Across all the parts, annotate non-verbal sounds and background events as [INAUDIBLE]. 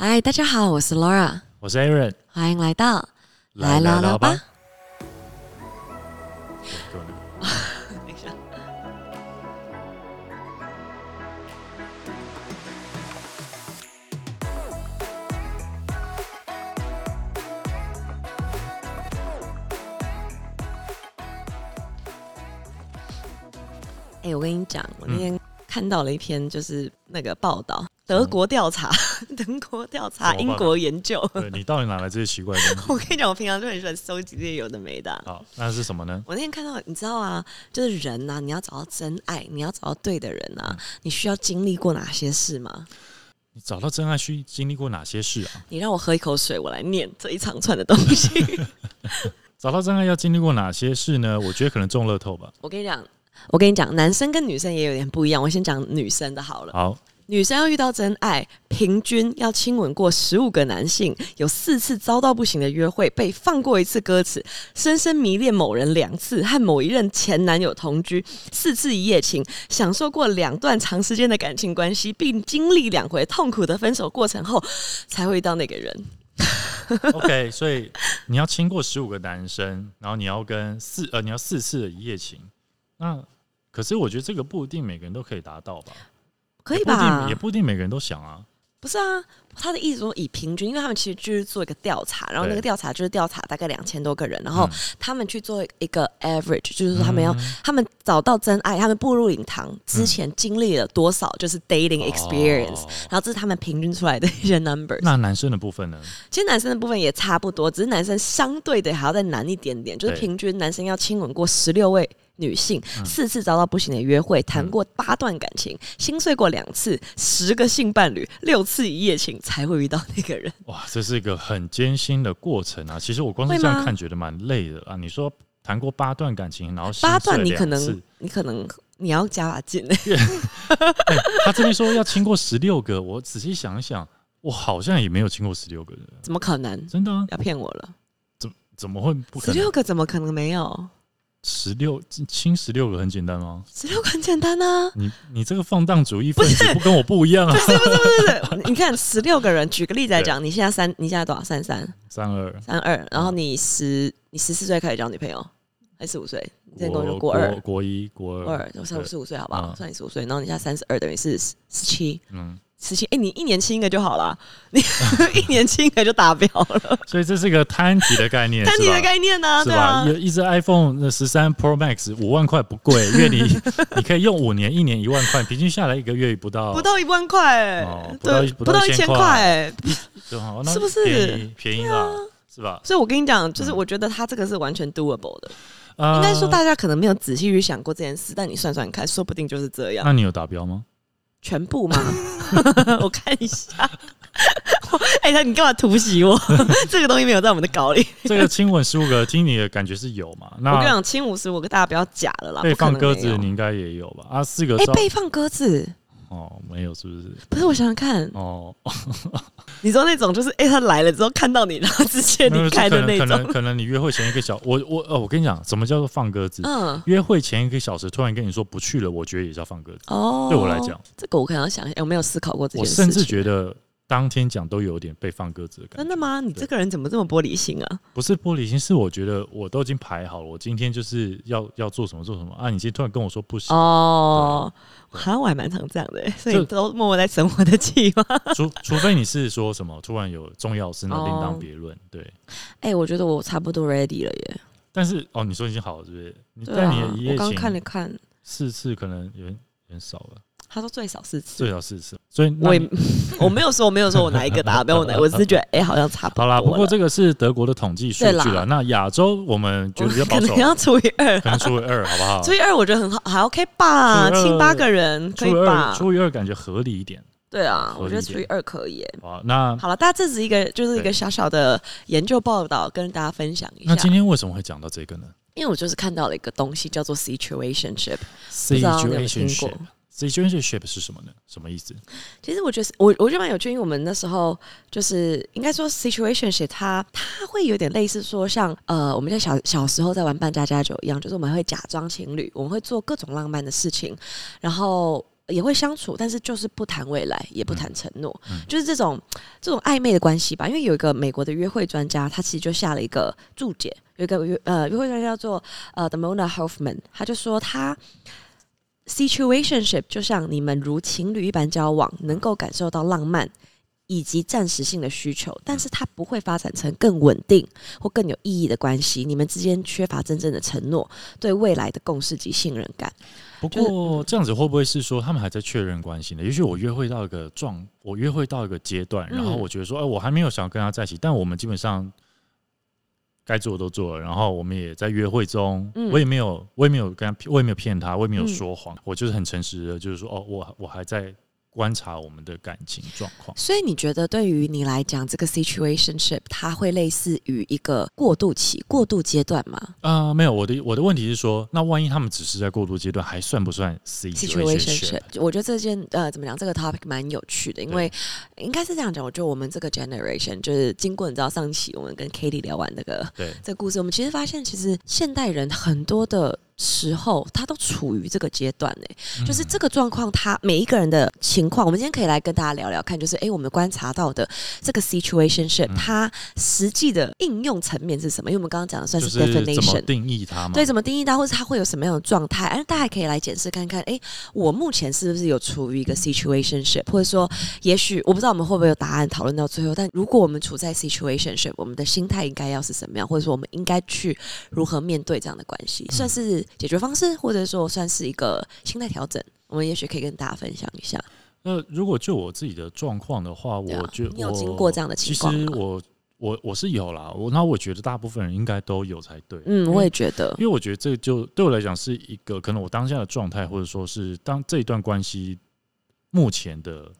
嗨，大家好，我是 Laura，我是 Aaron，欢迎来到来聊聊吧。[LAUGHS] 哎、我跟你讲，我那天看到了一篇就是那个报道，德国调查，[LAUGHS] 德国调查，英国研究。对你到底哪来这些奇怪的东西？[LAUGHS] 我跟你讲，我平常就很喜欢收集这些有的没的啊、好，那是什么呢？我那天看到，你知道啊，就是人呐、你要找到真爱，你要找到对的人啊，你需要经历过哪些事吗？你找到真爱需经历过哪些事啊？你让我喝一口水，我来念这一长串的东西。[LAUGHS] 找到真爱要经历过哪些事呢？我觉得可能中乐透吧。我跟你讲，我跟你讲，男生跟女生也有点不一样。我先讲女生的好了。好，女生要遇到真爱，平均要亲吻过十五个男性，有四次遭到不行的约会，被放过一次歌词，深深迷恋某人两次，和某一任前男友同居四次一夜情，享受过两段长时间的感情关系，并经历两回痛苦的分手过程后，才会遇到那个人。OK，所以你要亲过十五个男生，然后你要跟四呃，你要四次的一夜情。那可是我觉得这个不一定每个人都可以达到吧？可以吧也？不一定每个人都想啊。不是啊，他的意思说以平均，因为他们其实就是做一个调查，然后那个调查就是调查大概两千多个人，然后嗯他们去做一个 average，就是说他们要、嗯他们找到真爱，他们步入领堂之前经历了多少就是 dating experience，、哦然后这是他们平均出来的一些 numbers。那男生的部分呢？其实男生的部分也差不多，只是男生相对的还要再难一点点，就是平均男生要亲吻过十六位女性，嗯四次遭到不行的约会，谈过八段感情，心碎过两次，十个性伴侣，六次一夜情才会遇到那个人。哇，这是一个很艰辛的过程啊！其实我光是这样看，觉得蛮累的啊。你说谈过八段感情，然后八段你可能你可能你要加把劲，[LAUGHS] 哎他这边说要亲过十六个，我仔细想一想，我好像也没有亲过十六个人，怎么可能？真的、啊？要骗我了？怎怎么会不可十六能？个怎么可能没有？十六亲十六个很简单吗？十六个很简单啊。你你这个放荡主义分子不跟我不一样啊！不是不是，[LAUGHS] 你看十六个人，举个例子来讲，你现在三，你现在多少？三三三二三二，然后你十，你十四岁开始交女朋友，还是十五岁？你之前跟我说国国二，国一国二，国二，就三十五岁好不好？嗯算你十五岁，然后你现在三十二，等于是十十七，嗯，十七。哎，你一年轻一个就好了，[LAUGHS] 你一年轻一个就达标了，[LAUGHS] 所以这是个摊提的概念，[LAUGHS] 看你的概念呢？对啊。一一只 iPhone 的十三 Pro Max 五万块不贵，因为你你可以用五年，一年一万块，平均下来一个月不到不到一万块、哦不到对，一不到一千块是不是便宜便宜啦？是吧？所以我跟你讲，就是嗯我觉得他这个是完全 doable 的。呃应该说大家可能没有仔细去想过这件事，但你算算看，说不定就是这样。那你有达标吗？全部吗？[LAUGHS] 我看一下。[LAUGHS] 哎、他你干嘛突袭我？[LAUGHS] 这个东西没有在我们的稿里。这个亲吻十五个，听你的感觉是有嘛？那我跟你讲，亲五十五个大家不要假了啦，被放鸽子，你应该也有吧？啊，四个哎、欸被放鸽子，哦，没有是不是？不是我想想看，哦，[LAUGHS] 你说那种就是哎、他来了之后看到你，然后直接离开的那种可能，可能你约会前一个小，我我呃，我跟你讲，什么叫做放鸽子？嗯，约会前一个小时突然跟你说不去了，我觉得也叫放鸽子。哦，对我来讲，这个我可能要想一下，有没有思考过这件事？我甚至觉得当天讲都有点被放鸽子的感觉。真的吗？你这个人怎么这么玻璃心啊？不是玻璃心，是我觉得我都已经排好了，我今天就是要要做什么做什么啊！你今天突然跟我说不行，哦，对好像我还蛮常这样的欸，所以都默默在生我的气吗？除除非你是说什么突然有重要事，那另哦当别论。对，哎、我觉得我差不多 ready 了耶。但是哦，你说已经好了，是不是？但你的一，夜我刚看了看，四次可能有点有点少了，他说最少四次。最少四次。所以我你也 [LAUGHS] 我没有说我没有说我哪一个达标，[LAUGHS] 我哪我只是觉得哎、好像差不多好啦，不过了这个是德国的统计数据对啦啦。那亚洲我们觉得比较保守可能，要除以二，可能除以二，好不好？除以二我觉得很好，还 OK 吧，除以二亲八个人可以除以二，吧？除以二感觉合理一点。对啊，我觉得除以二可以那好了，大家这是一个就是一个小小的研究报道，跟大家分享一下那。今天为什么会讲到这个呢因为我就是看到了一个东西叫做 situationship，不知道你有没有听过？Situationship。Situationship 是什么呢？什么意思？其实我觉得我我觉得蛮有趣，因为我们那时候就是应该说 situationship，它它会有点类似说像呃我们在小小时候在玩扮家家酒一样，就是我们会假装情侣，我们会做各种浪漫的事情，然后也会相处，但是就是不谈未来，也不谈承诺，嗯就是这种这种暧昧的关系吧。因为有一个美国的约会专家，他其实就下了一个注解，有一个约呃约会专家叫做呃 The Mona Hoffman，他就说他 situationship 就像你们如情侣一般交往，能够感受到浪漫。以及暂时性的需求，但是它不会发展成更稳定或更有意义的关系。你们之间缺乏真正的承诺，对未来的共识及信任感。不就是过这样子会不会是说他们还在确认关系呢？也许我约会到一个状，我约会到一个阶段，然后嗯我觉得说，哎、我还没有想要跟他在一起，但我们基本上该做的都做了，然后我们也在约会中，嗯。我也没有，我也没有跟他，我也没有骗他，我也没有嗯。说谎，我就是很诚实的，就是说，哦，我我还在观察我们的感情状况。所以你觉得对于你来讲，这个 situationship 它会类似于一个过渡期、过渡阶段吗啊、没有，我的我的问题是说，那万一他们只是在过渡阶段，还算不算 situationship？？situationship，我觉得这件呃怎么讲，这个 topic 蛮有趣的，因为应该是这样讲，我觉得我们这个 generation 就是经过你知道上期我们跟 Katie 聊完那个对，这个故事，我们其实发现，其实现代人很多的时候，他都处于这个阶段呢、就是这个状况，他每一个人的情况，我们今天可以来跟大家聊聊看，就是诶，我们观察到的这个 situationship，、嗯它实际的应用层面是什么？因为我们刚刚讲的算是 definition。定义它嘛？对，怎么定义它，或者它会有什么样的状态？而大家可以来检视看看，诶，我目前是不是有处于一个 situationship，或者说，也许我不知道我们会不会有答案讨论到最后，但如果我们处在 situationship，我们的心态应该要是什么样，或者说我们应该去如何面对这样的关系，嗯算是解决方式，或者说算是一个心态调整，我们也许可以跟大家分享一下。那如果就我自己的状况的话，我觉得你有经过这样的情况其实我我我是有啦，我那我觉得大部分人应该都有才对。嗯，我也觉得。因，为我觉得这就对我来讲是一个可能我当下的状态，或者说是当这一段关系目前的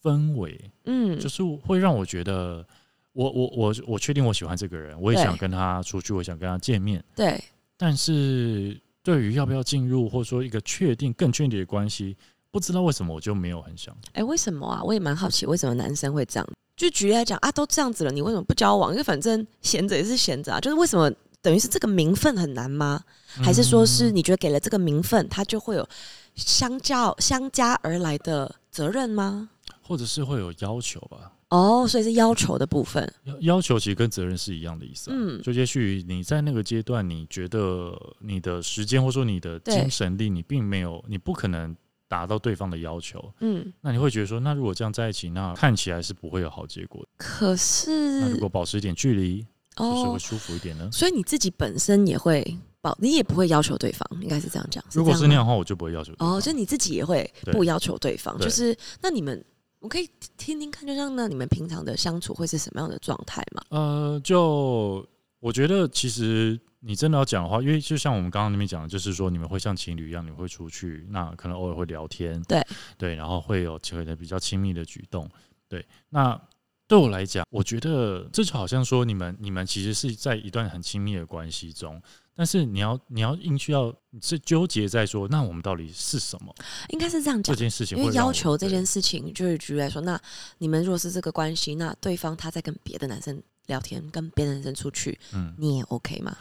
氛围，嗯，就是会让我觉得我我我我确定我喜欢这个人，我也想跟他出去，我想跟他见面，对，但是对于要不要进入或者说一个确定更确定的关系，不知道为什么我就没有很想。哎，为什么啊？我也蛮好奇，为什么男生会这样？就举例来讲啊，都这样子了，你为什么不交往？因为反正闲着也是闲着啊，就是为什么？等于是这个名分很难吗？还是说是嗯你觉得给了这个名分，他就会有相较相加而来的责任吗？或者是会有要求吧？哦，所以是要求的部分。要要求其实跟责任是一样的意思、啊。嗯就也许你在那个阶段，你觉得你的时间或者说你的精神力，你并没有，你不可能达到对方的要求，嗯，那你会觉得说，那如果这样在一起，那看起来是不会有好结果的。可是那如果保持一点距离，就是会哦，舒服一点呢？所以你自己本身也会保，你也不会要求对方，应该是这样讲。如果是那样的话，我就不会要求。哦，就你自己也会不要求对方，对就是那你们。我可以听听看，就像那你们平常的相处会是什么样的状态吗？呃，就我觉得其实你真的要讲的话，因为就像我们刚刚那边讲的，就是说你们会像情侣一样，你们会出去，那可能偶尔会聊天，对对，然后会有可能比较亲密的举动，对。那对我来讲，我觉得这就好像说你们你们其实是在一段很亲密的关系中，但是你要你要硬去要是纠结在说，那我们到底是什么应该是这样讲，这件事情因为会要求这件事情，就是举例来说，那你们如果是这个关系，那对方他在跟别的男生聊天，跟别的男生出去，嗯你也 OK 吗？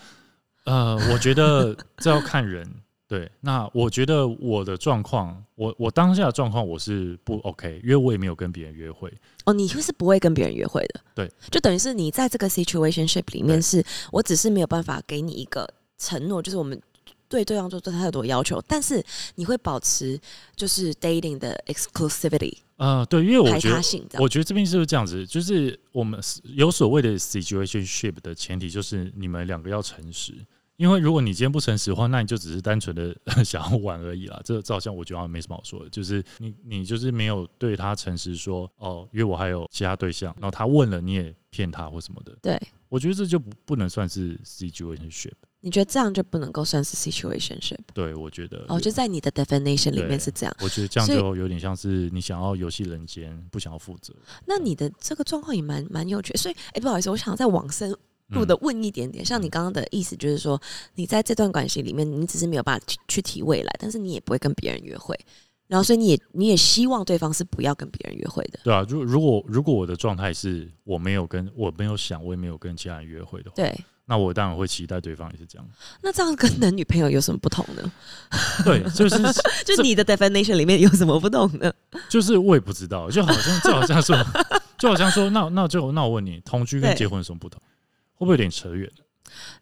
呃，我觉得这要看人。对，那我觉得我的状况，我我当下的状况我是不 OK，因为我也没有跟别人约会。哦，你就是不会跟别人约会的，对，就等于是你在这个 situationship 里面是，我只是没有办法给你一个承诺，就是我们对对方做对他有多要求，但是你会保持就是 dating 的 exclusivity 呃，对，因为我排觉得。我觉得这边是不是这样子？就是我们有所谓的 situationship 的前提，就是你们两个要诚实。因为如果你今天不诚实的话，那你就只是单纯的 [LAUGHS] 想要玩而已啦。这这好像我觉得好像没什么好说的，就是你你就是没有对他诚实说哦，因为我还有其他对象，然后他问了你也骗他或什么的。对，我觉得这就不不能算是 situationship。你觉得这样就不能够算是 situationship？对，我觉得哦，就在你的 definition 里面是这样。我觉得这样就有点像是你想要游戏人间，不想要负责。那你的这个状况也蛮蛮有趣，所以哎、不好意思，我想再往深入的嗯问一点点。像你刚刚的意思，就是说你在这段关系里面，你只是没有办法去去提未来，但是你也不会跟别人约会。然后所以你也你也希望对方是不要跟别人约会的，对啊，如如果如果我的状态是我没有跟我没有想，我也没有跟其他人约会的话，对。那我当然会期待对方也是这样。[LAUGHS] 那这样跟男女朋友有什么不同呢？[LAUGHS] 对，就是 [LAUGHS] 就你的 definition 里面有什么不同呢？就是我也不知道，就好像就好像说，就好像说，那那就那我问你，同居跟结婚有什么不同？会不会有点扯远？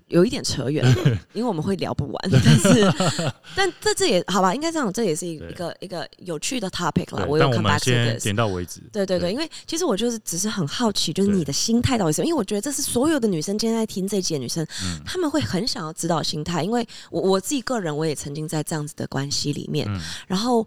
有一点扯远，[LAUGHS] 因为我们会聊不完。但是，[LAUGHS] 但这这也好吧，应该这样，这也是一个一个有趣的 topic 了。我有看们先点到为止。对对对，因为其实我就是只是很好奇，就是你的心态到底是什么？因为我觉得这是所有的女生今天在听这节女生，她们会很想要知道心态。因为我我自己个人，我也曾经在这样子的关系里面，然后。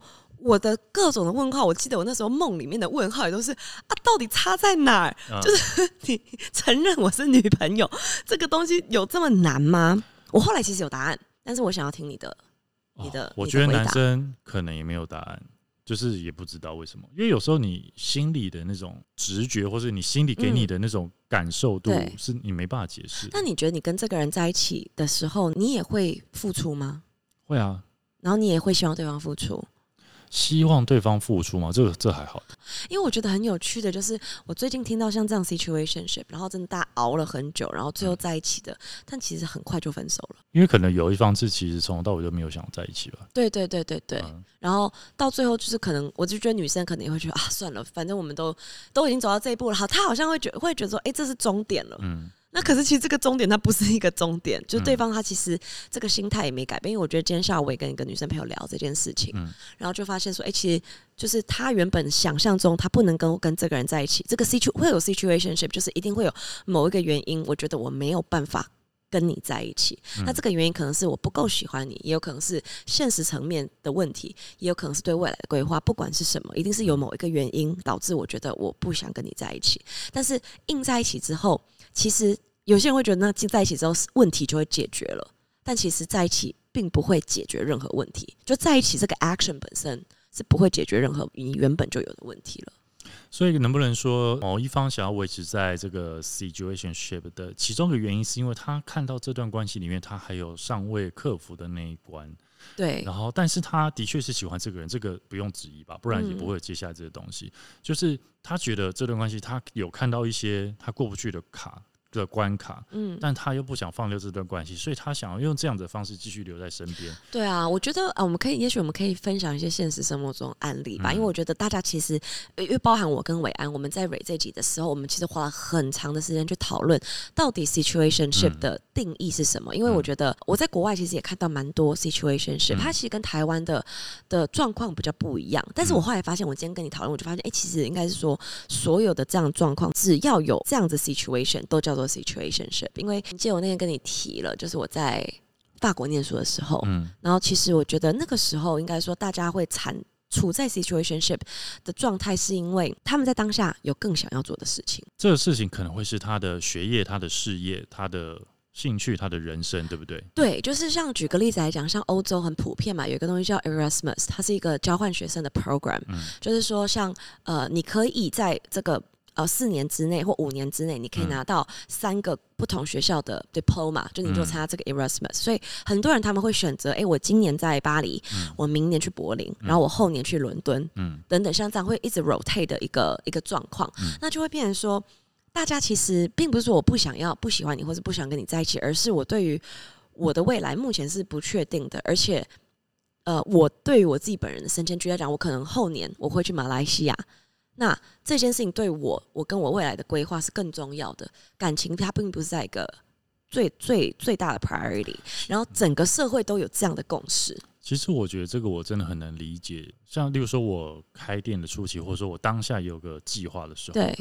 我的各种的问号，我记得我那时候梦里面的问号也都是啊，到底差在哪儿？就是你承认我是女朋友这个东西有这么难吗？我后来其实有答案，但是我想要听你的，你的。我觉得男生可能也没有答案，就是也不知道为什么，因为有时候你心里的那种直觉，或是你心里给你的那种感受度，是你没办法解释。那你觉得你跟这个人在一起的时候，你也会付出吗？会啊，然后你也会希望对方付出。希望对方付出吗？这个这还好，因为我觉得很有趣的，就是我最近听到像这样 situationship，然后真的大家熬了很久，然后最后在一起的，但其实很快就分手了。因为可能有一方是其实从头到尾就没有想在一起吧。对对对对对。然后到最后就是可能，我就觉得女生可能也会觉得啊，算了，反正我们都都已经走到这一步了，好，他好像会觉会觉得说，哎，这是终点了。嗯。那可是其实这个终点它不是一个终点，就对方他其实这个心态也没改变。因为我觉得今天下午我也跟一个女生朋友聊这件事情，然后就发现说，哎，其实就是他原本想象中他不能跟跟这个人在一起，这个 situ 会有 situationship，就是一定会有某一个原因，我觉得我没有办法跟你在一起。那这个原因可能是我不够喜欢你，也有可能是现实层面的问题，也有可能是对未来的规划。不管是什么，一定是有某一个原因导致我觉得我不想跟你在一起。但是硬在一起之后。其实有些人会觉得，那在一起之后问题就会解决了，但其实在一起并不会解决任何问题。就在一起这个 action 本身是不会解决任何你原本就有的问题了。所以，能不能说某一方想要维持在这个 situationship 的其中的原因，是因为他看到这段关系里面他还有尚未克服的那一关？对。然后，但是他的确是喜欢这个人，这个不用质疑吧？不然也不会有接下来这些东西。就是他觉得这段关系，他有看到一些他过不去的卡。的关卡，嗯，但他又不想放掉这段关系，所以他想要用这样的方式继续留在身边。对啊，我觉得啊，我们可以，也许我们可以分享一些现实生活中案例吧，因为我觉得大家其实，因为包含我跟伟安，我们在蕊这集的时候，我们其实花了很长的时间去讨论到底 situationship 的定义是什么。因为我觉得我在国外其实也看到蛮多 situationship，它其实跟台湾的的状况比较不一样。但是我后来发现，我今天跟你讨论，我就发现，哎，其实应该是说，所有的这样状况，只要有这样子 situation，都叫做 situationship，因为记得我那天跟你提了，就是我在法国念书的时候，嗯，然后其实我觉得那个时候应该说大家会产处在 situationship 的状态，是因为他们在当下有更想要做的事情。这个事情可能会是他的学业、他的事业、他的兴趣、他的人生，对不对？对，就是像举个例子来讲，像欧洲很普遍嘛，有一个东西叫 Erasmus，它是一个交换学生的 program，嗯就是说像呃，你可以在这个。呃，四年之内或五年之内，你可以拿到三个不同学校的 diploma，就你就参加这个 Erasmus。所以很多人他们会选择，哎，我今年在巴黎，我明年去柏林，然后我后年去伦敦，嗯，等等，像这样会一直 rotate 的一个一个状况，那就会变成说，大家其实并不是说我不想要、不喜欢你，或是不想跟你在一起，而是我对于我的未来目前是不确定的，而且，呃，我对于我自己本人的升迁，举例来讲，我可能后年我会去马来西亚。那这件事情对我，我跟我未来的规划是更重要的。感情它并不是在一个最最最大的 priority，然后整个社会都有这样的共识。其实我觉得这个我真的很能理解。像例如说，我开店的初期，或者说我当下有个计划的时候，对，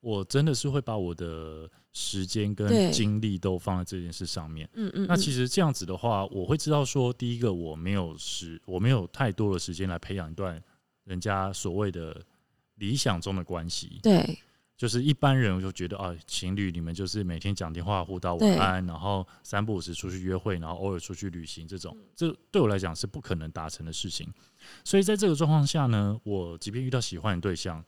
我真的是会把我的时间跟精力都放在这件事上面。嗯嗯。那其实这样子的话，我会知道说，第一个我没有时，我没有太多的时间来培养一段人家所谓的。理想中的关系，对，就是一般人就觉得啊，情侣你们就是每天讲电话互道晚安，然后三不五时出去约会，然后偶尔出去旅行，这种，这对我来讲是不可能达成的事情。所以在这个状况下呢，我即便遇到喜欢的对象，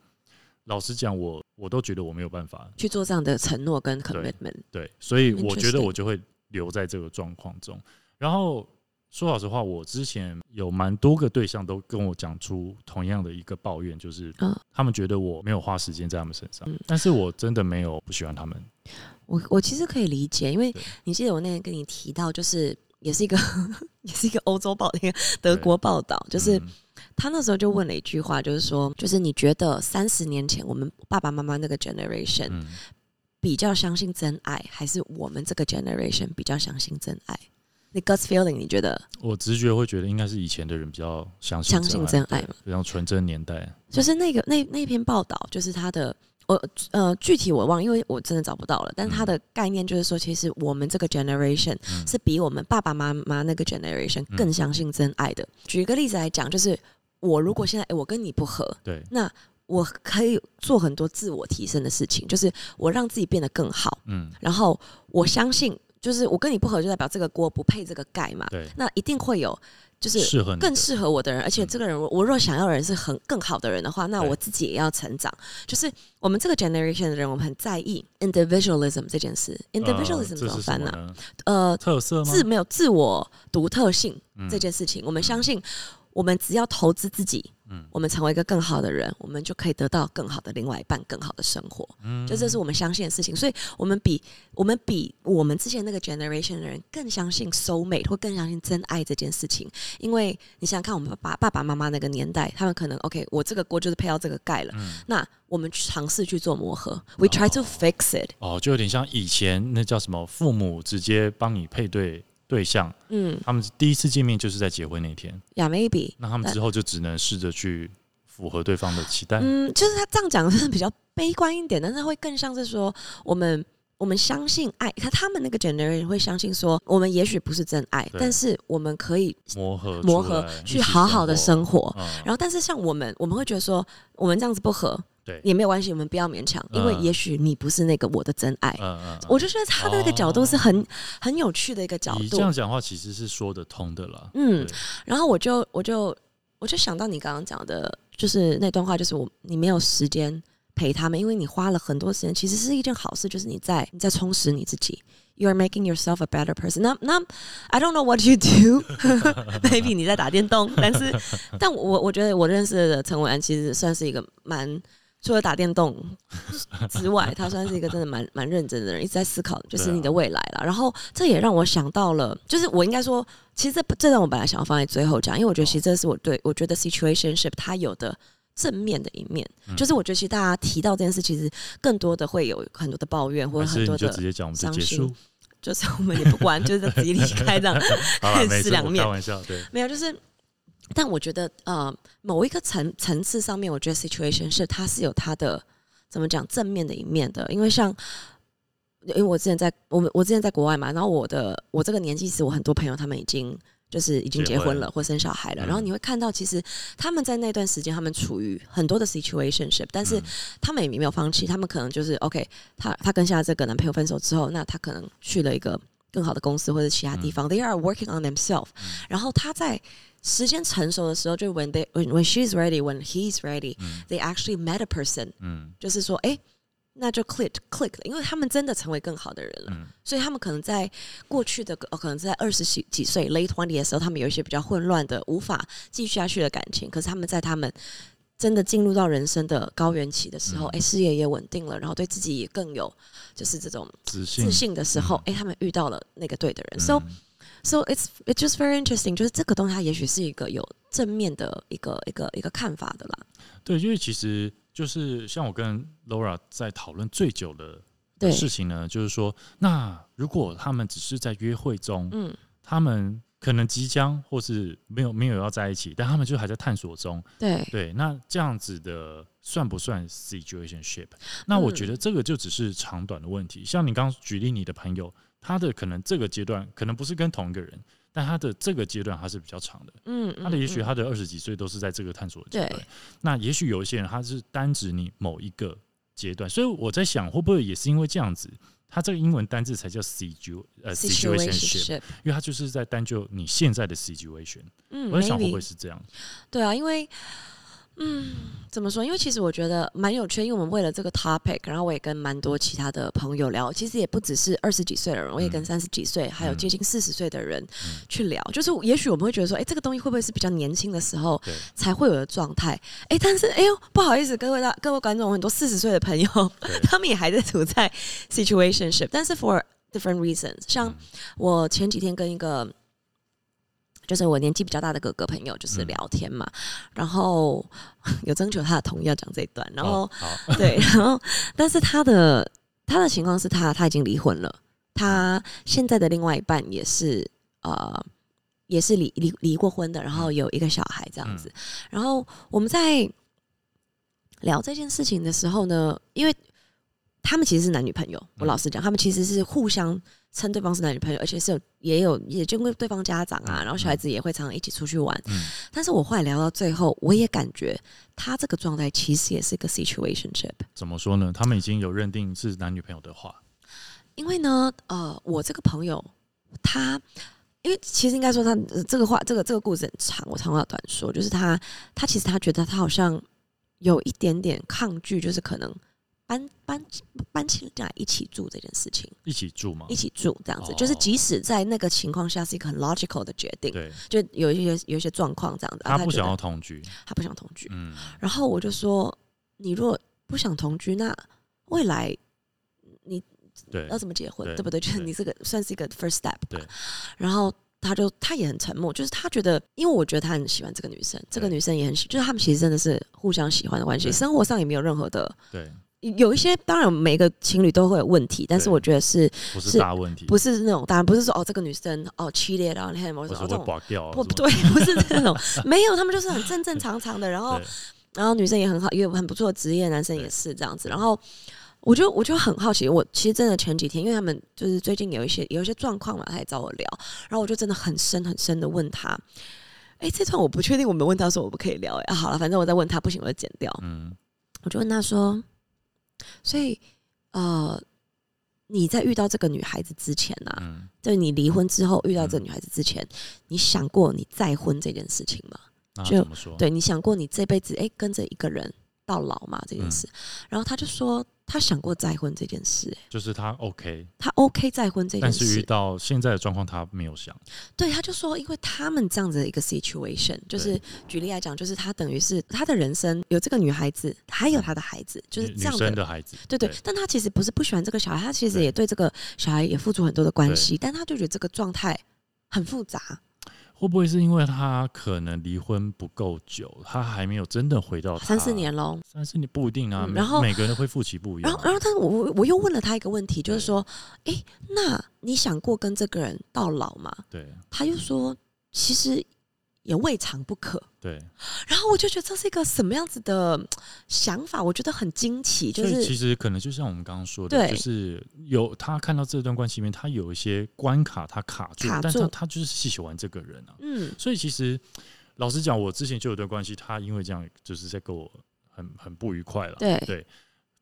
老实讲，我我都觉得我没有办法去做这样的承诺跟 commitment。对，所以我觉得我就会留在这个状况中，然后。说老实话，我之前有蛮多个对象都跟我讲出同样的一个抱怨，就是嗯。他们觉得我没有花时间在他们身上，但是我真的没有不喜欢他们。我我其实可以理解，因为你记得我那天跟你提到，就是也是一个 [LAUGHS] 也是一个欧洲报一个德国报道，就是嗯。他那时候就问了一句话，就是说，就是你觉得三十年前我们爸爸妈妈那个 generation 嗯，比较相信真爱，还是我们这个 generation 比较相信真爱？你 gut feeling 你觉得我直觉会觉得应该是以前的人比较相信相信真爱嘛比较纯真年代。就是那个那那篇报道，就是他的。我呃，具体我忘，因为我真的找不到了。但他的概念就是说，其实我们这个 generation 嗯是比我们爸爸妈妈那个 generation 嗯更相信真爱的。举一个例子来讲，就是我如果现在、诶我跟你不合，对，那我可以做很多自我提升的事情，就是我让自己变得更好。嗯，然后我相信，就是我跟你不合，就代表这个锅不配这个盖嘛。对，那一定会有就是更适合我的人，而且这个人我我若想要的人是很更好的人的话，那我自己也要成长。就是我们这个 generation 的人，我们很在意 individualism 这件事。individualism 怎么翻呢？呃，特色吗？自没有自我独特性嗯这件事情，我们相信，我们只要投资自己，嗯。我们成为一个更好的人，我们就可以得到更好的另外一半，更好的生活。嗯。就这是我们相信的事情，所以我们比我们比我们之前那个 generation 的人更相信 soul mate，或更相信真爱这件事情。因为你想想看，我们爸爸爸爸妈妈那个年代，他们可能 OK，我这个锅就是配到这个盖了，嗯。那我们去尝试去做磨合，we try to fix it。哦，就有点像以前那叫什么，父母直接帮你配对对象，嗯他们第一次见面就是在结婚那天，，Yeah maybe。那他们之后就只能试着去符合对方的期待。嗯，就是他这样讲是比较悲观一点，但是会更像是说我们。我们相信爱，他他们那个 generation 会相信说，我们也许不是真爱，但是我们可以磨合磨合去好好的生生活。嗯然后，但是像我们，我们会觉得说，我们这样子不合，对也没有关系，我们不要勉强，因为嗯也许你不是那个我的真爱。嗯嗯，我就觉得他的那个角度是很、很有趣的一个角度你这。样讲话其实是说得通的啦。嗯，然后我就我就我就想到你刚刚讲的，就是那段话，就是我你没有时间陪他们，因为你花了很多时间，其实是一件好事，就是你在你在充实你自己。You are making yourself a better person. 那那 I don't know what you do. [LAUGHS] Maybe 你在打电动，但是 [LAUGHS] 但我我觉得我认识的陈伟安其实算是一个蛮除了打电动之外，他算是一个真的蛮蛮认真的人，一直在思考就是你的未来啦。然后这也让我想到了，就是我应该说，其实这这段我本来想要放在最后讲，因为我觉得其实这是我对我觉得 situationship 它有的。正面的一面，嗯就是我觉得其实大家提到这件事，其实更多的会有很多的抱怨，或者很多的伤心束。就是我们也不管，就是自己离开这样。[LAUGHS] [LAUGHS] 好了，没事，是两面开玩笑，对，没有，就是，但我觉得呃，某一个层层次上面，我觉得 situation 是它是有它的怎么讲正面的一面的，因为像。因为我之前在我们我之前在国外嘛，然后我的我这个年纪时，我很多朋友他们已经就是已经结婚了或生小孩了，嗯。然后你会看到，其实他们在那段时间，他们处于很多的 situationship，但是嗯。他们也没有放弃，他们可能就是 OK，他他跟现在这个男朋友分手之后，那他可能去了一个更好的公司或者其他地方、t h e y are working on themselves、然后他在时间成熟的时候，就 when they when when she's ready when he's ready、嗯。they actually met a person，嗯。就是说，哎、那就 click click 了，因为他们真的成为更好的人了。嗯。所以他们可能在过去的，呃，可能在二十几几岁 late twenty 的时候，他们有一些比较混乱的、无法继续下去的感情。可是他们在他们真的进入到人生的高原期的时候，嗯。哎、事业也稳定了，然后对自己也更有就是这种自信。自信的时候，哎、他们遇到了那个对的人。So 嗯 so it's it's just very interesting，就是这个东西它也许是一个有正面的一个一个一个看法的啦。对，因为其实就是像我跟 Laura 在讨论最久的对，事情呢，就是说，那如果他们只是在约会中，嗯他们可能即将或是没有没有要在一起，但他们就还在探索中。对，对，那这样子的算不算 situationship？那我嗯觉得这个就只是长短的问题。像你刚刚举例你的朋友，他的可能这个阶段可能不是跟同一个人，但他的这个阶段他是比较长的。嗯，他的也许嗯他的二十几岁都是在这个探索的阶段对，那也许有一些人他是单指你某一个阶段，所以我在想会不会也是因为这样子，他这个英文单字才叫 situ 呃 situationship，situationship，因为他就是在单就你现在的 situation。嗯我在想会不会是这样？对啊，因为怎么说？因为其实我觉得蛮有趣，因为我们为了这个 topic，然后我也跟蛮多其他的朋友聊，其实也不只是二十几岁的人，我也跟嗯三十几岁，还有接近四十岁的人嗯去聊。就是也许我们会觉得说，哎、这个东西会不会是比较年轻的时候才会有的状态？哎、但是哎呦，不好意思，各位大各位观众，很多四十岁的朋友，[LAUGHS] 他们也还在处在 situationship，但是 for different reasons。像嗯我前几天跟一个就是我年纪比较大的哥哥朋友，就是嗯。聊天嘛，然后有征求他的同意要讲这一段，然后、哦，对，然后但是他的他的情况是他他已经离婚了，他现在的另外一半也是呃也是离离离过婚的，然后有一个小孩这样子，然后我们在聊这件事情的时候呢，因为他们其实是男女朋友，我嗯。老实讲，他们其实是互相称对方是男女朋友，而且是有也有也见过对方家长啊，嗯然后小孩子也会常常一起出去玩。嗯但是我后来聊到最后，我也感觉他这个状态其实也是一个 situationship，怎么说呢？他们已经有认定是男女朋友的话，因为呢，呃，我这个朋友他。因为其实应该说他、呃这个话，这个这个故事很长，我长话短说，就是他他其实他觉得他好像有一点点抗拒，就是可能搬搬搬起来一起住这件事情，一起住嘛一，起住这样子，哦就是即使在那个情况下是一个很 logical 的决定，对就有一些有一些状况这样子，他不想要同居，他不想同居，嗯，然后我就说，你如果不想同居，那未来你对要怎么结婚，对对不对？就是你这个算是一个 first step 吧对。然后他就他也很沉默，就是他觉得，因为我觉得他很喜欢这个女生，这个女生也很喜，就是他们其实真的是互相喜欢的关系，生活上也没有任何的。对，有一些当然每个情侣都会有问题，但是我觉得是不是是大问题，不是那种当然不是说哦这个女生哦 cheated him 或或是会者哦这种不对，不是这种，[LAUGHS] 没有，他们就是很正正常常的，然后然后女生也很好，也有很不错的职业，男生也是这样子。然后我就我就很好奇，我其实真的前几天，因为他们就是最近有一些有一些状况嘛，他也找我聊，然后我就真的很深很深的问他，哎，这段我不确定，我没问他说我不可以聊，哎、啊，好了，反正我再问他，不行我就剪掉。嗯，我就问他说，所以呃，你在遇到这个女孩子之前啊，嗯，就是你离婚之后遇到这女孩子之前，你想过你再婚这件事情吗？那就？对你想过你这辈子哎、诶跟着一个人到老吗这件嗯事？然后他就说他想过再婚这件事、诶就是他 OK，他 OK 再婚这件事。但是遇。到现在的状况，他没有想，对，他就说，因为他们这样子的一个 situation，就是举例来讲，就是他等于是他的人生有这个女孩子，还有他的孩子，就是女这样女生的孩子，对对对，但他其实不是不喜欢这个小孩，他其实也对这个小孩也付出很多的关系，但他就觉得这个状态很复杂。会不会是因为他可能离婚不够久，他还没有真的回到他三四年喽。三四年不一定啊，嗯然后每个人的恢复期不一样啊。然后，然后，但是我我我又问了他一个问题，就是对说，哎，那你想过跟这个人到老吗？对他又说，其实也未尝不可。对，然后我就觉得这是一个什么样子的嗯想法，我觉得很惊奇，就是其实可能就像我们刚刚说的，就是有他看到这段关系里面，他有一些关卡他卡住，卡住但他他就是喜欢这个人啊。嗯所以其实老实讲，我之前就有段关系，他因为这样就是在跟我很很不愉快了。对对，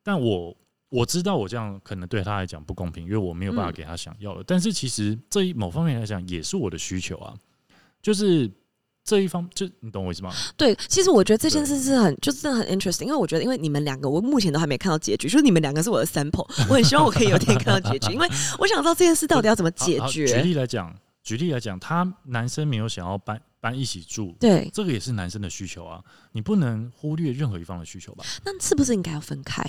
但我我知道我这样可能对他来讲不公平，因为我没有办法嗯给他想要的。但是其实这一某方面来讲，也是我的需求啊，就是这一方，就你懂我意思吗？对，其实我觉得这件事是很，就是真的很 interesting，因为我觉得，因为你们两个，我目前都还没看到结局，就是你们两个是我的 sample，[LAUGHS] 我很希望我可以有一天看到结局，[LAUGHS] 因为我想知道这件事到底要怎么解好好举。例来讲，举例来讲，他男生没有想要搬搬一起住，对，这个也是男生的需求啊，你不能忽略任何一方的需求吧？那是不是应该要分开？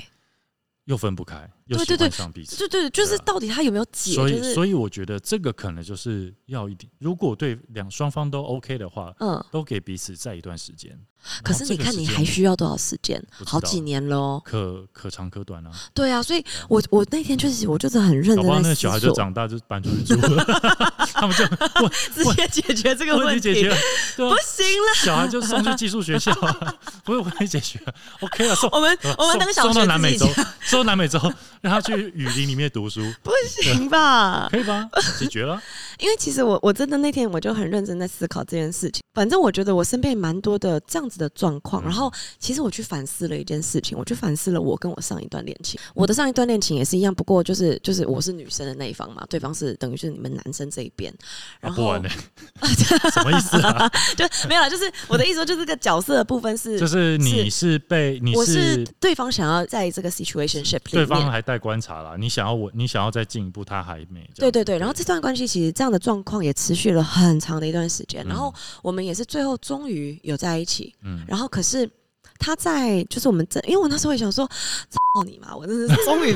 又分不开，又喜对对对欢上彼此。对对，就是到底他有没有解？所以，所以我觉得这个可能就是要一点，如果对两双方都 OK 的话，嗯，都给彼此在一段时间。可是你看，你还需要多少时间？好几年了哦。可可长可短啊，对啊，所以我我那天确实我就是很认真那小孩就，长大就搬出去住了，[LAUGHS] [LAUGHS] 他们就 [LAUGHS] 直接解决这个问问题。题解决了，不，行了，小孩就送去寄宿学校啊，[LAUGHS] 不是问题解决，OK 了，送我们我们送那个小送到南美洲送到南美洲，让他去雨林里面读书，不行吧？可以吧？解决了，因为其实我我真的那天我就很认真在思考这件事情。反正我觉得我身边蛮多的这样子的状况，然后其实我去反思了一件事情，我去反思了我跟我上一段恋情，我的上一段恋情也是一样，不过就是就是我是女生的那一方嘛，对方是等于是你们男生这一边，然后不玩呢？什么意思啊？[LAUGHS] 就没有了，就是我的意思说，就这个角色的部分是，[LAUGHS] 就是你是被你是对方想要在这个 situationship 里面，对方还带观察啦，你想要我，你想要再进一步，他还没。对对对，然后这段关系其实这样的状况也持续了很长的一段时间，然后我们也是最后终于有在一起，嗯，然后可是他在就是我们这，因为我那时候也想说 [LAUGHS] 操你妈，我真的是 [LAUGHS] 终于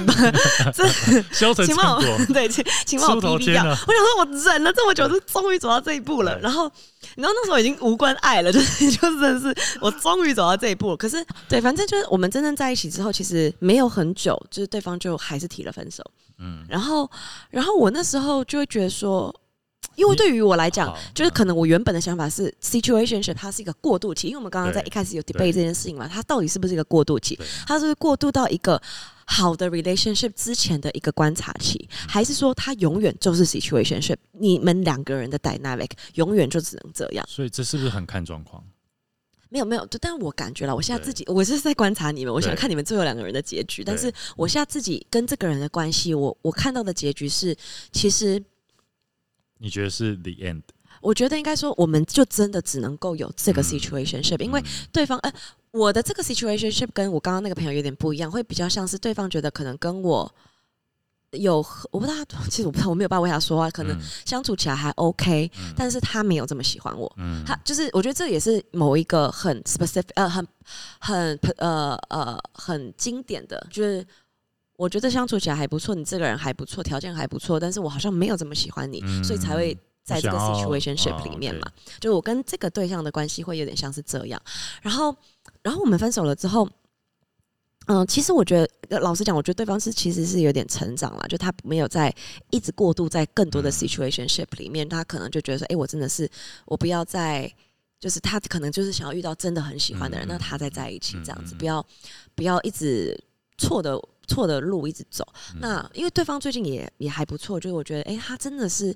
这消沉，[LAUGHS] 请帮我对，请请帮我逼逼掉。我想说，我忍了这么久，是终于走到这一步了。然后，然后那时候已经无关爱了，就是就是真的是我终于走到这一步了。可是，对，反正就是我们真正在一起之后，其实没有很久，就是对方就还是提了分手。嗯，然后，然后我那时候就会觉得说。因为对于我来讲，就是可能我原本的想法是，situation 它是一个过渡期。因为我们刚刚在一开始有 debate 这件事情嘛，它到底是不是一个过渡期？它是过渡到一个好的 relationship 之前的一个观察期，还是说它永远就是 situation？你们两个人的 dynamic 永远就只能这样？所以这是不是很看状况？没有没有，但是我感觉了，我现在自己我是在观察你们，我想看你们最后两个人的结局。但是我现在自己跟这个人的关系，我我看到的结局是，其实。你觉得是 the end？我觉得应该说，我们就真的只能够有这个 situationship，因为对方，呃，我的这个 situationship 跟我刚刚那个朋友有点不一样，会比较像是对方觉得可能跟我有，我不知道，其实我不知道，我没有办法为他说话，可能相处起来还 OK，但是他没有这么喜欢我，嗯他就是我觉得这也是某一个很 specific，呃，很很呃呃很经典的，就是。我觉得相处起来还不错，你这个人还不错，条件还不错，但是我好像没有这么喜欢你，所以才会在这个 situationship 里面嘛。就我跟这个对象的关系会有点像是这样。然后，然后我们分手了之后，嗯，其实我觉得，老实讲，我觉得对方是其实是有点成长了，就他没有在一直过度在更多的 situationship 里面，他可能就觉得说，哎，我真的是我不要再，就是他可能就是想要遇到真的很喜欢的人，那他再在一起这样子，不要不要一直错的。错的路一直走，那因为对方最近也也还不错，就是我觉得，哎，他真的是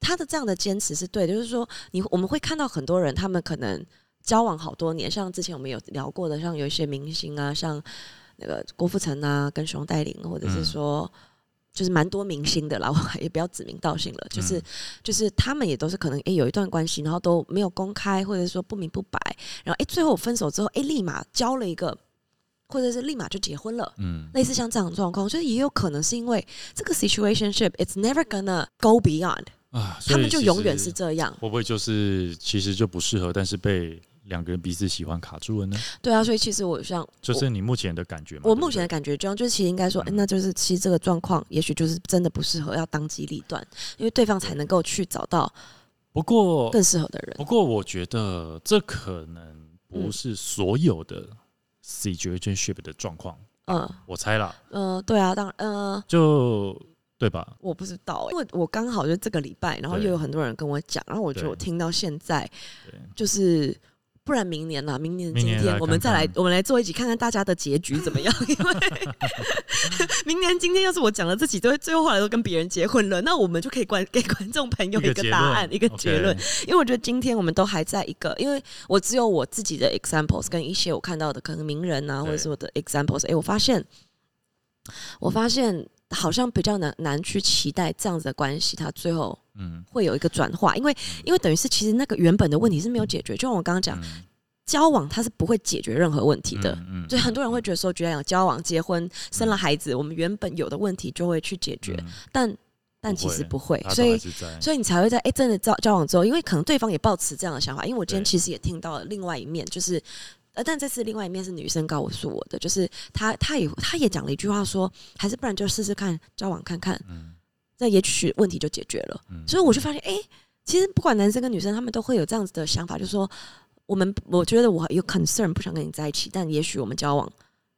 他的这样的坚持是对，就是说，你我们会看到很多人，他们可能交往好多年，像之前我们有聊过的，像有一些明星啊，像那个郭富城啊，跟熊黛林，或者是说，就是蛮多明星的啦，我也不要指名道姓了，就是就是他们也都是可能哎有一段关系，然后都没有公开，或者说不明不白，然后哎最后分手之后，哎立马交了一个。或者是立马就结婚了，嗯，类似像这样的状况，所以也有可能是因为这个 situationship，it's never gonna go beyond 啊，他们就永远是这样，会不会就是其实就不适合，但是被两个人彼此喜欢卡住了呢？对啊，所以其实我像，就是你目前的感觉，我目前的感觉这样，就是其实应该说，那就是其实这个状况，也许就是真的不适合，要当机立断，因为对方才能够去找到不过更适合的人。不过我觉得这可能不是所有的。Situationship 的状况，嗯，我猜了，嗯，对啊，当然，嗯，就对吧？我不知道，因为我刚好就这个礼拜，然后又有很多人跟我讲，然后我觉得我听到现在，就是。不然明年呢？明年今天我们再来，我们来做一集，看看大家的结局怎么样。因 [LAUGHS] 为明年今天要是我讲了这几对，最后后来都跟别人结婚了，那我们就可以观给观众朋友一个答案，一个结论。因为我觉得今天我们都还在一个，因为我只有我自己的 examples 跟一些我看到的可能名人啊，或者是我的 examples。哎，我发现，我发现好像比较难难去期待这样子的关系，它最后。嗯，会有一个转化，因为因为等于是其实那个原本的问题是没有解决，就像我刚刚讲，交往它是不会解决任何问题的，所以很多人会觉得说，觉得交往、结婚、生了孩子，我们原本有的问题就会去解决，但但其实不会，所以所以你才会在哎真的交交往之后，因为可能对方也抱持这样的想法，因为我今天其实也听到了另外一面，就是呃，但这次另外一面是女生告诉我的，就是她她也她也讲了一句话说，还是不然就试试看交往看看。嗯那也许问题就解决了，所以我就发现，哎，其实不管男生跟女生，他们都会有这样子的想法，就是说，我们我觉得我有 concern，不想跟你在一起，但也许我们交往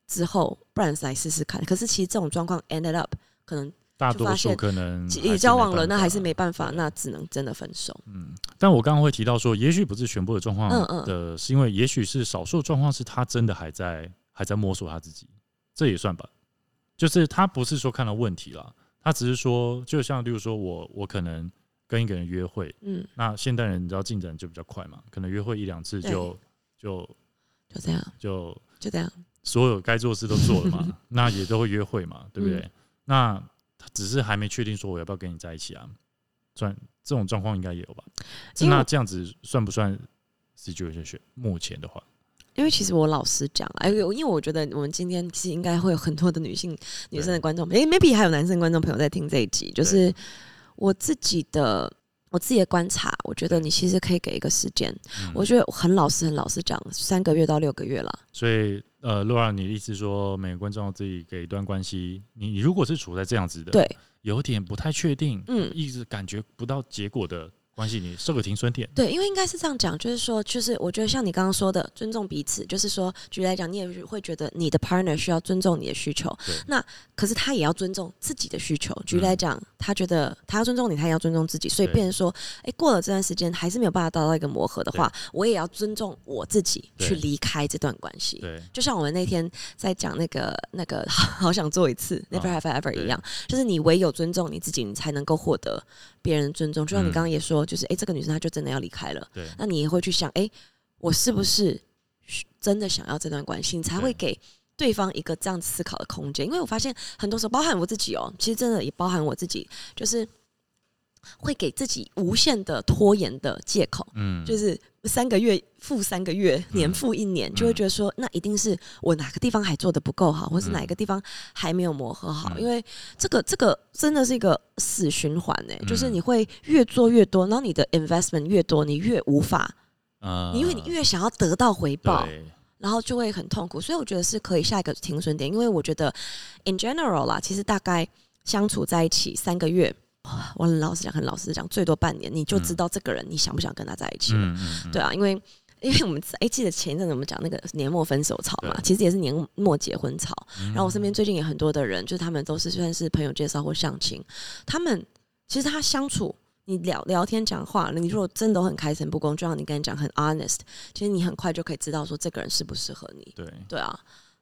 之后，不然来试试看。可是其实这种状况 ended up 可能大多数可能也交往了，那还是没办法，那只能真的分手。嗯，但我刚刚会提到说，也许不是全部的状况，嗯嗯，的是因为也许是少数状况是他真的还在还在摸索他自己，这也算吧，就是他不是说看到问题了。他只是说，就像例如说，我我可能跟一个人约会，嗯，那现代人你知道进展就比较快嘛，可能约会一两次就就就这样，就就这样，所有该做的事都做了嘛，[LAUGHS] 那也都会约会嘛，对不对？嗯那只是还没确定说我要不要跟你在一起啊，算这种状况应该也有吧？那这样子算不算 situation？目前的话，因为其实我老实讲，哎，因为我觉得我们今天其实应该会有很多的女性、女生的观众，诶 m a y b e 还有男生观众朋友在听这一集。就是我自己的我自己的观察，我觉得你其实可以给一个时间，嗯。我觉得很老实、很老实讲，三个月到六个月了。所以呃，洛拉，你的意思说每个观众自己给一段关系，你你如果是处在这样子的，对，有点不太确定，嗯。一直感觉不到结果的关系，你设个停损点，对，因为应该是这样讲，就是说，就是我觉得像你刚刚说的，尊重彼此，就是说，举例来讲，你也会觉得你的 partner 需要尊重你的需求，那可是他也要尊重自己的需求。举例嗯来讲，他觉得他要尊重你，他也要尊重自己，所以对变成说，哎，过了这段时间还是没有办法达到一个磨合的话，我也要尊重我自己去离开这段关系。对，就像我们那天在讲那个那个 [LAUGHS] 好想做一次 Never 啊 Have Ever 一样，就是你唯有尊重你自己，你才能够获得别人的尊重。就像你嗯刚刚也说，就是哎、诶这个女生她就真的要离开了，对，那你也会去想，哎、我是不是真的想要这段关系？你才会给对方一个这样思考的空间。因为我发现很多时候，包含我自己哦，其实真的也包含我自己，就是会给自己无限的拖延的借口。嗯，就是三个月复三个月，年复一年，就会觉得说，那一定是我哪个地方还做的不够好，或是哪一个地方还没有磨合好。嗯因为这个这个真的是一个死循环呢、嗯就是你会越做越多，然后你的 investment 越多，你越无法，呃因为你越想要得到回报，然后就会很痛苦。所以我觉得是可以下一个停损点，因为我觉得 in general 啦，其实大概相处在一起三个月。哇我很老实讲，很老实讲，最多半年，你就知道这个人你想不想跟他在一起了。对啊，因为因为我们哎、记得前一阵子我们讲那个年末分手潮嘛，其实也是年末结婚潮。嗯然后我身边最近也很多的人，就是他们都是算是朋友介绍或相亲，他们其实他相处。你聊聊天讲话，你如果真的都很开诚布公，就像你跟你讲很 honest，其实你很快就可以知道说这个人适不适合你。对。对啊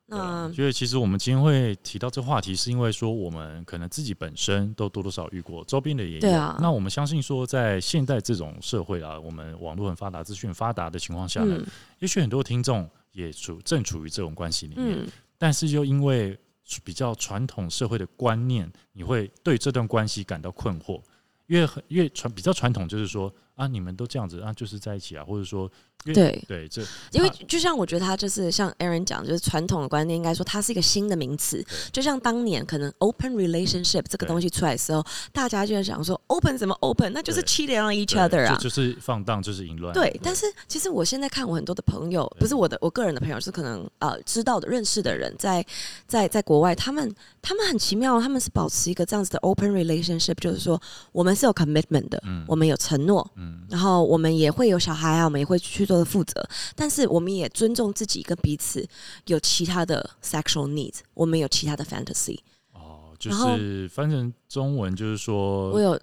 那因为其实我们今天会提到这话题，是因为说我们可能自己本身都多多少少遇过，周边的也有。对啊那我们相信说，在现代这种社会啊，我们网络很发达、资讯很发达的情况下呢，嗯也许很多听众也处正处于这种关系里面，嗯但是又因为比较传统社会的观念，你会对这段关系感到困惑。因为很因为传比较传统，就是说啊，你们都这样子啊，就是在一起啊，或者说对，对这因为就像我觉得他就是像 Aaron 讲，就是传统的观念，应该说它是一个新的名词。就像当年可能 open relationship 这个对东西出来的时候，大家就在想说 open 怎么 open，那就是 cheat on each other 啊就。就是放荡，就是淫乱。对，但是其实我现在看我很多的朋友，不是我的我个人的朋友，是可能呃知道的、认识的人，在在在国外，他们他们很奇妙，他们是保持一个这样子的 open relationship，就是说我们是有 commitment 的，嗯我们有承诺，嗯然后我们也会有小孩啊，我们也会去做的负责，但是我们也尊重自己跟彼此有其他的 sexual needs，我们有其他的 fantasy，哦，就是翻成中文就是说我有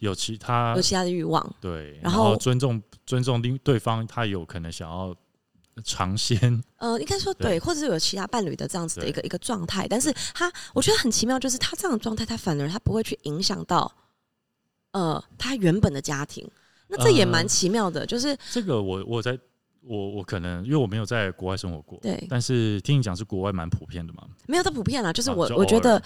有其他有其他的欲望，对，然后尊重尊重另对方，他有可能想要尝鲜，呃，应该说对。对，或者是有其他伴侣的这样子的一个一个状态，但是他我觉得很奇妙，就是他这样的状态，他反而他不会去影响到呃他原本的家庭，那这也蛮呃奇妙的，就是这个我我在我我可能因为我没有在国外生活过，对但是听你讲是国外蛮普遍的嘛，没有它普遍啦，就是我、我觉得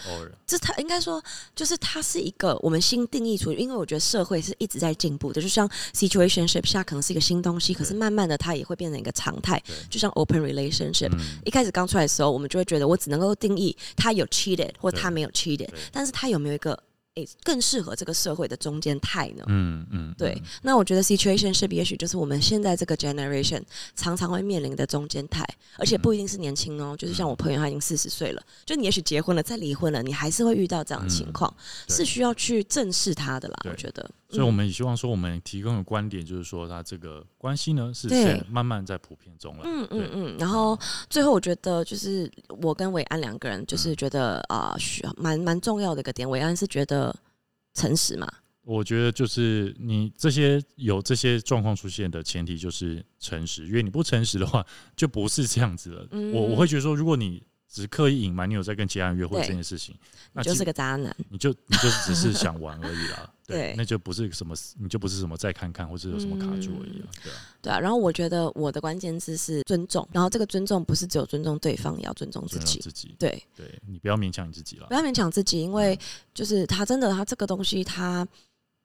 这它应该说，就是它是一个我们新定义出，因为我觉得社会是一直在进步的，就像 situationship 现在可能是一个新东西，可是慢慢的它也会变成一个常态，就像 open relationship。嗯一开始刚出来的时候，我们就会觉得我只能够定义他有 cheated 或对他没有 cheated，但是他有没有一个诶更适合这个社会的中间态呢？嗯嗯，对嗯，那我觉得 situationship 也许就是我们现在这个 generation 常常会面临的中间态，而且不一定是年轻哦，就是像我朋友他已经四十岁了，就你也许结婚了再离婚了，你还是会遇到这样的情况，对。是需要去正视他的啦。我觉得，所以我嗯们也希望说，我们提供的观点就是说，他这个关系呢是慢慢在普遍中了。嗯嗯嗯，然后最后我觉得就是我跟伟安两个人就是嗯。觉得啊，蛮蛮重要的一个点，伟安是觉得诚实嘛，我觉得就是你这些有这些状况出现的前提就是诚实，因为你不诚实的话，就不是这样子了。嗯我我会觉得说，如果你只刻意隐瞒你有在跟其他人约会这件事情，那就是个渣男。你就你就只是想玩而已啦。对那就不是什么，你就不是什么再看看或者有什么卡住而已了，对啊，对啊。然后我觉得我的关键字是尊重，然后这个尊重不是只有尊重对方，也要尊重自己。自己，对，对你不要勉强你自己了不，要勉强自己，因为就是他真的，他这个东西，他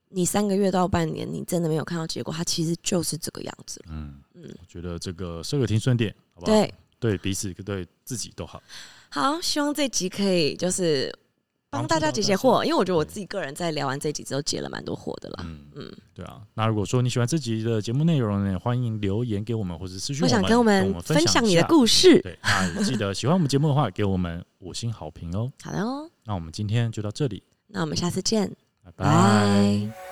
你三个月到半年，你真的没有看到结果，他其实就是这个样子了。嗯嗯我觉得这个设个停损点，好不好？对，对彼此对自己都好。好，希望这集可以就是帮大家解解惑，因为我觉得我自己个人在聊完这集之后解了蛮多惑的啦。嗯嗯，对啊。那如果说你喜欢这集的节目内容呢，欢迎留言给我们，或者私讯我想跟我们分享你的。故事。对，那也记得喜欢我们节目的话，给我们五星好评哦。好的哦，那我们今天就到这里，那我们下次见，拜拜。拜。